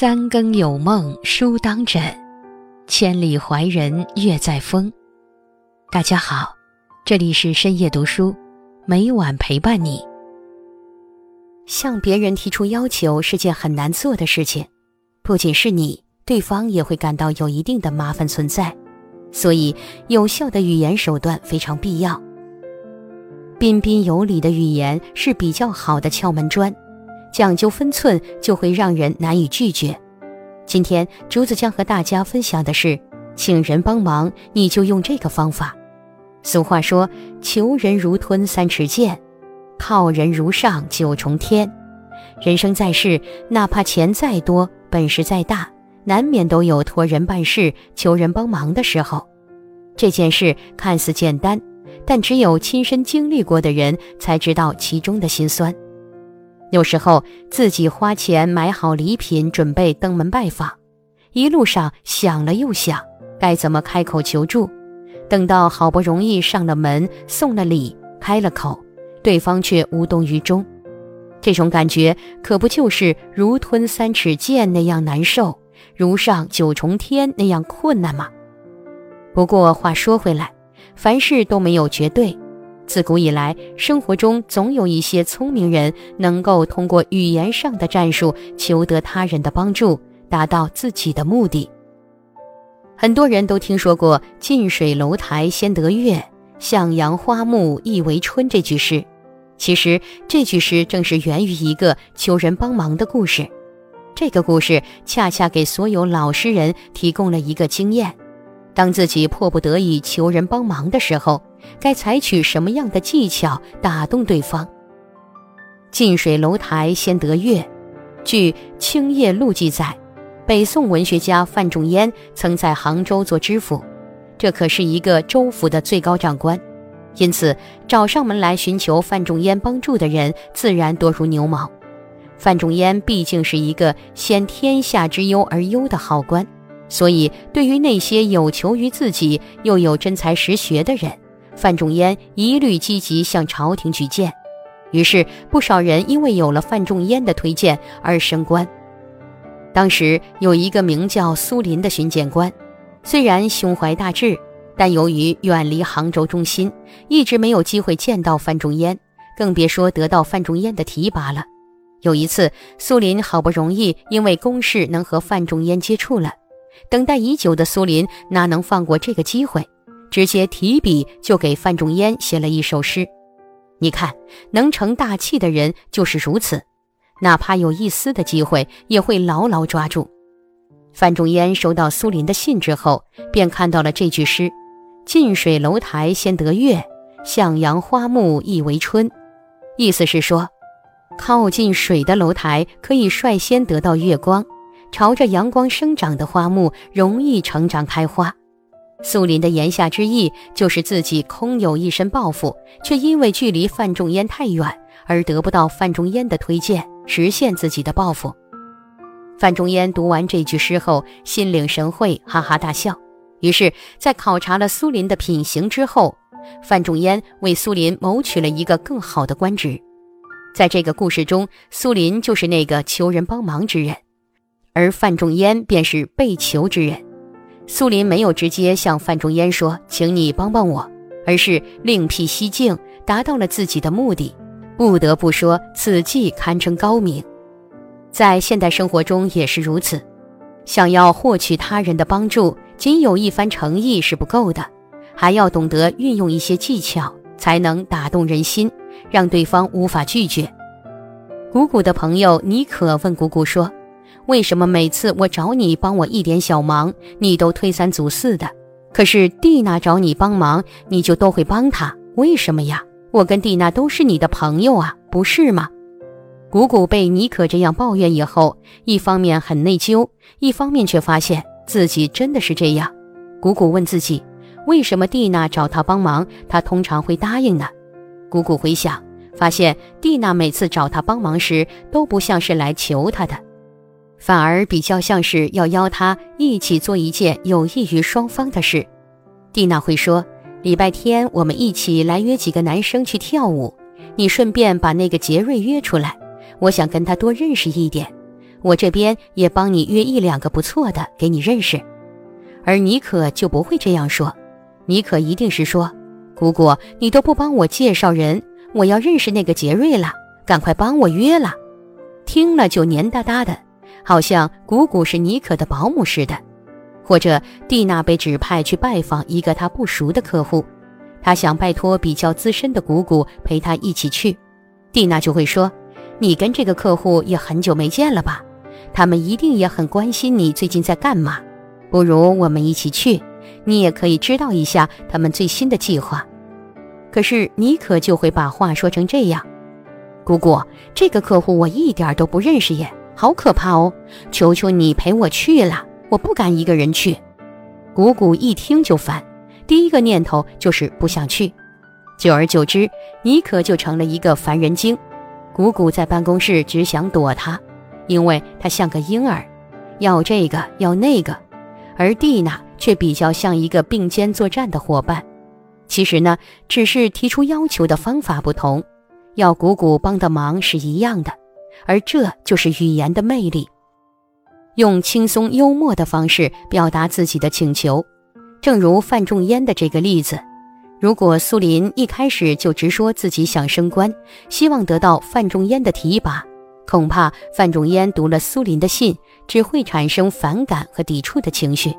三更有梦书当枕，千里怀人月在风。大家好，这里是深夜读书，每晚陪伴你。向别人提出要求是件很难做的事情，不仅是你，对方也会感到有一定的麻烦存在，所以有效的语言手段非常必要。彬彬有礼的语言是比较好的敲门砖。讲究分寸，就会让人难以拒绝。今天竹子将和大家分享的是，请人帮忙，你就用这个方法。俗话说：“求人如吞三尺剑，靠人如上九重天。”人生在世，哪怕钱再多，本事再大，难免都有托人办事、求人帮忙的时候。这件事看似简单，但只有亲身经历过的人才知道其中的辛酸。有时候自己花钱买好礼品，准备登门拜访，一路上想了又想，该怎么开口求助？等到好不容易上了门，送了礼，开了口，对方却无动于衷。这种感觉可不就是如吞三尺剑那样难受，如上九重天那样困难吗？不过话说回来，凡事都没有绝对。自古以来，生活中总有一些聪明人能够通过语言上的战术求得他人的帮助，达到自己的目的。很多人都听说过“近水楼台先得月，向阳花木易为春”这句诗。其实，这句诗正是源于一个求人帮忙的故事。这个故事恰恰给所有老实人提供了一个经验：当自己迫不得已求人帮忙的时候。该采取什么样的技巧打动对方？近水楼台先得月。据《青叶录》记载，北宋文学家范仲淹曾在杭州做知府，这可是一个州府的最高长官，因此找上门来寻求范仲淹帮助的人自然多如牛毛。范仲淹毕竟是一个先天下之忧而忧的好官，所以对于那些有求于自己又有真才实学的人，范仲淹一律积极向朝廷举荐，于是不少人因为有了范仲淹的推荐而升官。当时有一个名叫苏林的巡检官，虽然胸怀大志，但由于远离杭州中心，一直没有机会见到范仲淹，更别说得到范仲淹的提拔了。有一次，苏林好不容易因为公事能和范仲淹接触了，等待已久的苏林哪能放过这个机会？直接提笔就给范仲淹写了一首诗。你看，能成大器的人就是如此，哪怕有一丝的机会，也会牢牢抓住。范仲淹收到苏林的信之后，便看到了这句诗：“近水楼台先得月，向阳花木易为春。”意思是说，靠近水的楼台可以率先得到月光，朝着阳光生长的花木容易成长开花。苏林的言下之意就是自己空有一身抱负，却因为距离范仲淹太远而得不到范仲淹的推荐，实现自己的抱负。范仲淹读完这句诗后，心领神会，哈哈大笑。于是，在考察了苏林的品行之后，范仲淹为苏林谋取了一个更好的官职。在这个故事中，苏林就是那个求人帮忙之人，而范仲淹便是被求之人。苏林没有直接向范仲淹说：“请你帮帮我”，而是另辟蹊径，达到了自己的目的。不得不说，此计堪称高明。在现代生活中也是如此，想要获取他人的帮助，仅有一番诚意是不够的，还要懂得运用一些技巧，才能打动人心，让对方无法拒绝。谷谷的朋友妮可问谷谷说。为什么每次我找你帮我一点小忙，你都推三阻四的？可是蒂娜找你帮忙，你就都会帮她，为什么呀？我跟蒂娜都是你的朋友啊，不是吗？谷谷被妮可这样抱怨以后，一方面很内疚，一方面却发现自己真的是这样。谷谷问自己，为什么蒂娜找他帮忙，他通常会答应呢？谷谷回想，发现蒂娜每次找他帮忙时，都不像是来求他的。反而比较像是要邀他一起做一件有益于双方的事。蒂娜会说：“礼拜天我们一起来约几个男生去跳舞，你顺便把那个杰瑞约出来，我想跟他多认识一点。我这边也帮你约一两个不错的给你认识。而妮可就不会这样说，妮可一定是说：“姑姑，你都不帮我介绍人，我要认识那个杰瑞了，赶快帮我约了。”听了就黏哒哒的，好像姑姑是妮可的保姆似的。或者蒂娜被指派去拜访一个她不熟的客户，她想拜托比较资深的姑姑陪她一起去，蒂娜就会说：“你跟这个客户也很久没见了吧？他们一定也很关心你最近在干嘛。不如我们一起去，你也可以知道一下他们最新的计划。”可是妮可就会把话说成这样：“姑姑，这个客户我一点都不认识耶，好可怕哦！求求你陪我去了。”我不敢一个人去，谷谷一听就烦，第一个念头就是不想去。久而久之，妮可就成了一个烦人精。谷谷在办公室只想躲他，因为他像个婴儿，要这个要那个，而蒂娜却比较像一个并肩作战的伙伴。其实呢，只是提出要求的方法不同，要谷谷帮的忙是一样的，而这就是语言的魅力。用轻松幽默的方式表达自己的请求，正如范仲淹的这个例子。如果苏林一开始就直说自己想升官，希望得到范仲淹的提拔，恐怕范仲淹读了苏林的信，只会产生反感和抵触的情绪。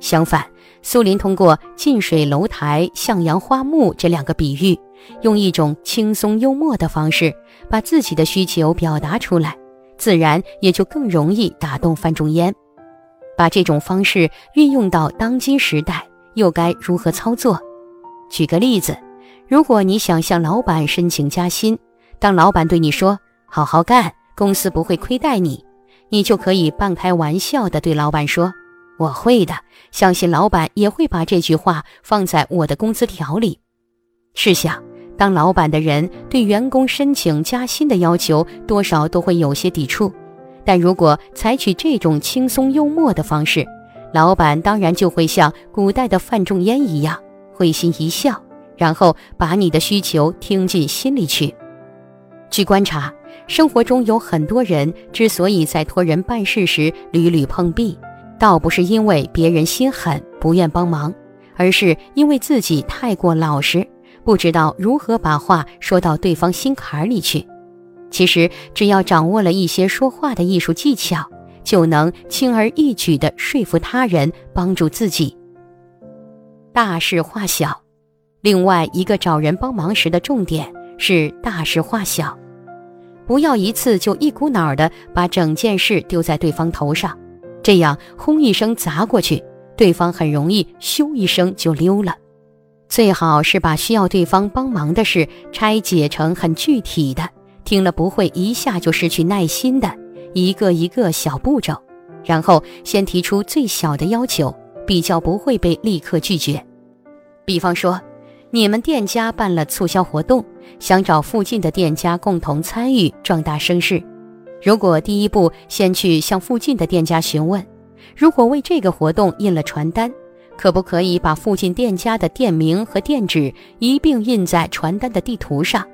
相反，苏林通过近水楼台、向阳花木这两个比喻，用一种轻松幽默的方式，把自己的需求表达出来。自然也就更容易打动范仲淹。把这种方式运用到当今时代，又该如何操作？举个例子，如果你想向老板申请加薪，当老板对你说“好好干，公司不会亏待你”，你就可以半开玩笑地对老板说：“我会的，相信老板也会把这句话放在我的工资条里。”试想。当老板的人对员工申请加薪的要求，多少都会有些抵触。但如果采取这种轻松幽默的方式，老板当然就会像古代的范仲淹一样，会心一笑，然后把你的需求听进心里去。据观察，生活中有很多人之所以在托人办事时屡屡碰壁，倒不是因为别人心狠不愿帮忙，而是因为自己太过老实。不知道如何把话说到对方心坎里去。其实，只要掌握了一些说话的艺术技巧，就能轻而易举地说服他人，帮助自己。大事化小。另外一个找人帮忙时的重点是大事化小，不要一次就一股脑儿的把整件事丢在对方头上，这样轰一声砸过去，对方很容易咻一声就溜了。最好是把需要对方帮忙的事拆解成很具体的，听了不会一下就失去耐心的一个一个小步骤，然后先提出最小的要求，比较不会被立刻拒绝。比方说，你们店家办了促销活动，想找附近的店家共同参与，壮大声势。如果第一步先去向附近的店家询问，如果为这个活动印了传单。可不可以把附近店家的店名和店址一并印在传单的地图上？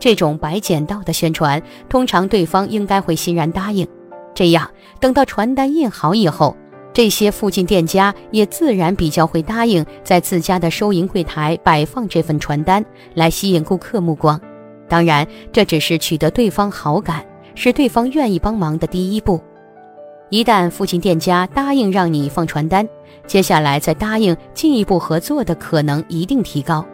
这种白捡到的宣传，通常对方应该会欣然答应。这样，等到传单印好以后，这些附近店家也自然比较会答应在自家的收银柜台摆放这份传单，来吸引顾客目光。当然，这只是取得对方好感，是对方愿意帮忙的第一步。一旦附近店家答应让你放传单，接下来再答应进一步合作的可能一定提高。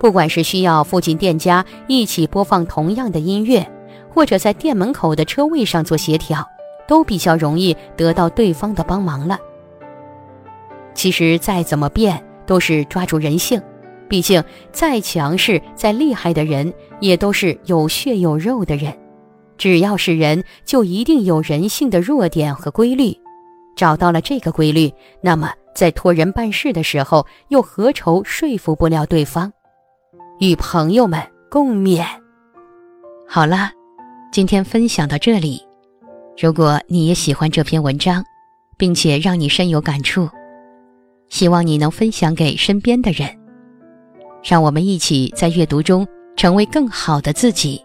不管是需要附近店家一起播放同样的音乐，或者在店门口的车位上做协调，都比较容易得到对方的帮忙了。其实再怎么变，都是抓住人性。毕竟再强势、再厉害的人，也都是有血有肉的人。只要是人，就一定有人性的弱点和规律。找到了这个规律，那么在托人办事的时候，又何愁说服不了对方？与朋友们共勉。好了，今天分享到这里。如果你也喜欢这篇文章，并且让你深有感触，希望你能分享给身边的人，让我们一起在阅读中成为更好的自己。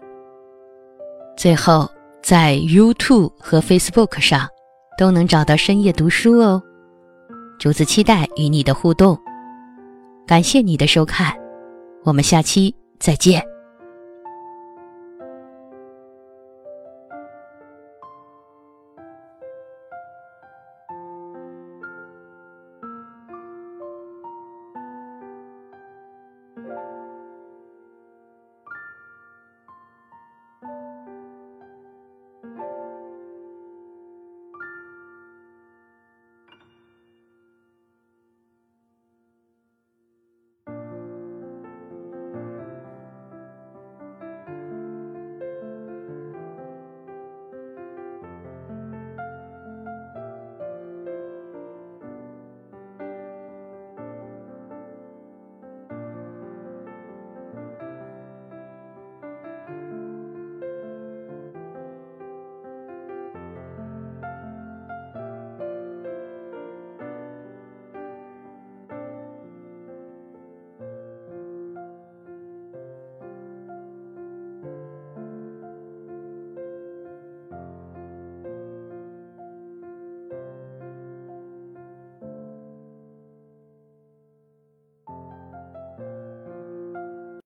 最后。在 YouTube 和 Facebook 上都能找到深夜读书哦。竹子期待与你的互动，感谢你的收看，我们下期再见。